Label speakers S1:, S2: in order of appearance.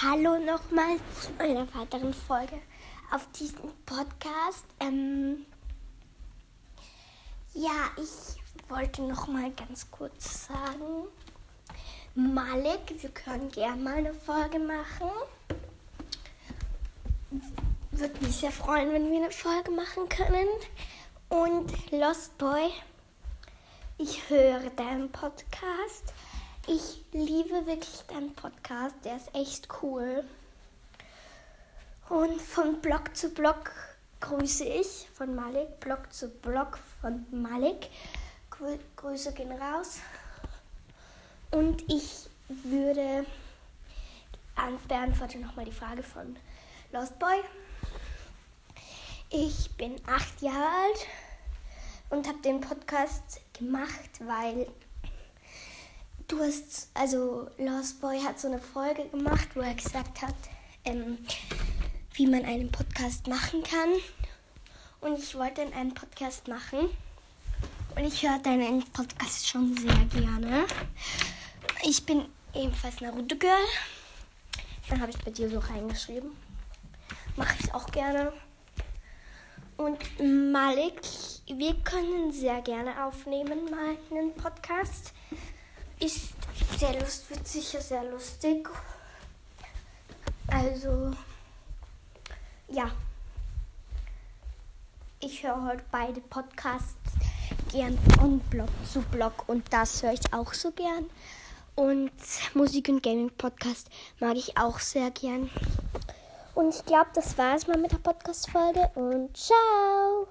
S1: Hallo nochmal zu einer weiteren Folge auf diesem Podcast. Ähm, ja, ich wollte nochmal ganz kurz sagen, Malik, wir können gerne mal eine Folge machen. Würde mich sehr freuen, wenn wir eine Folge machen können. Und Lost Boy, ich höre deinen Podcast. Ich liebe wirklich deinen Podcast, der ist echt cool. Und von Blog zu Blog grüße ich von Malik, Blog zu Blog von Malik. Grüße gehen raus. Und ich würde beantworte nochmal die Frage von Lost Boy. Ich bin acht Jahre alt und habe den Podcast gemacht, weil du hast, also Lost Boy hat so eine Folge gemacht, wo er gesagt hat, ähm, wie man einen Podcast machen kann. Und ich wollte einen Podcast machen. Und ich höre deinen Podcast schon sehr gerne. Ich bin ebenfalls Naruto Girl. Dann habe ich bei dir so reingeschrieben. Mache ich auch gerne. Und Malik, wir können sehr gerne aufnehmen, mal einen Podcast ist sehr lustig, sicher sehr lustig. Also, ja. Ich höre heute beide Podcasts gern von Blog zu Blog und das höre ich auch so gern. Und Musik- und Gaming-Podcast mag ich auch sehr gern. Und ich glaube, das war es mal mit der Podcast-Folge und ciao!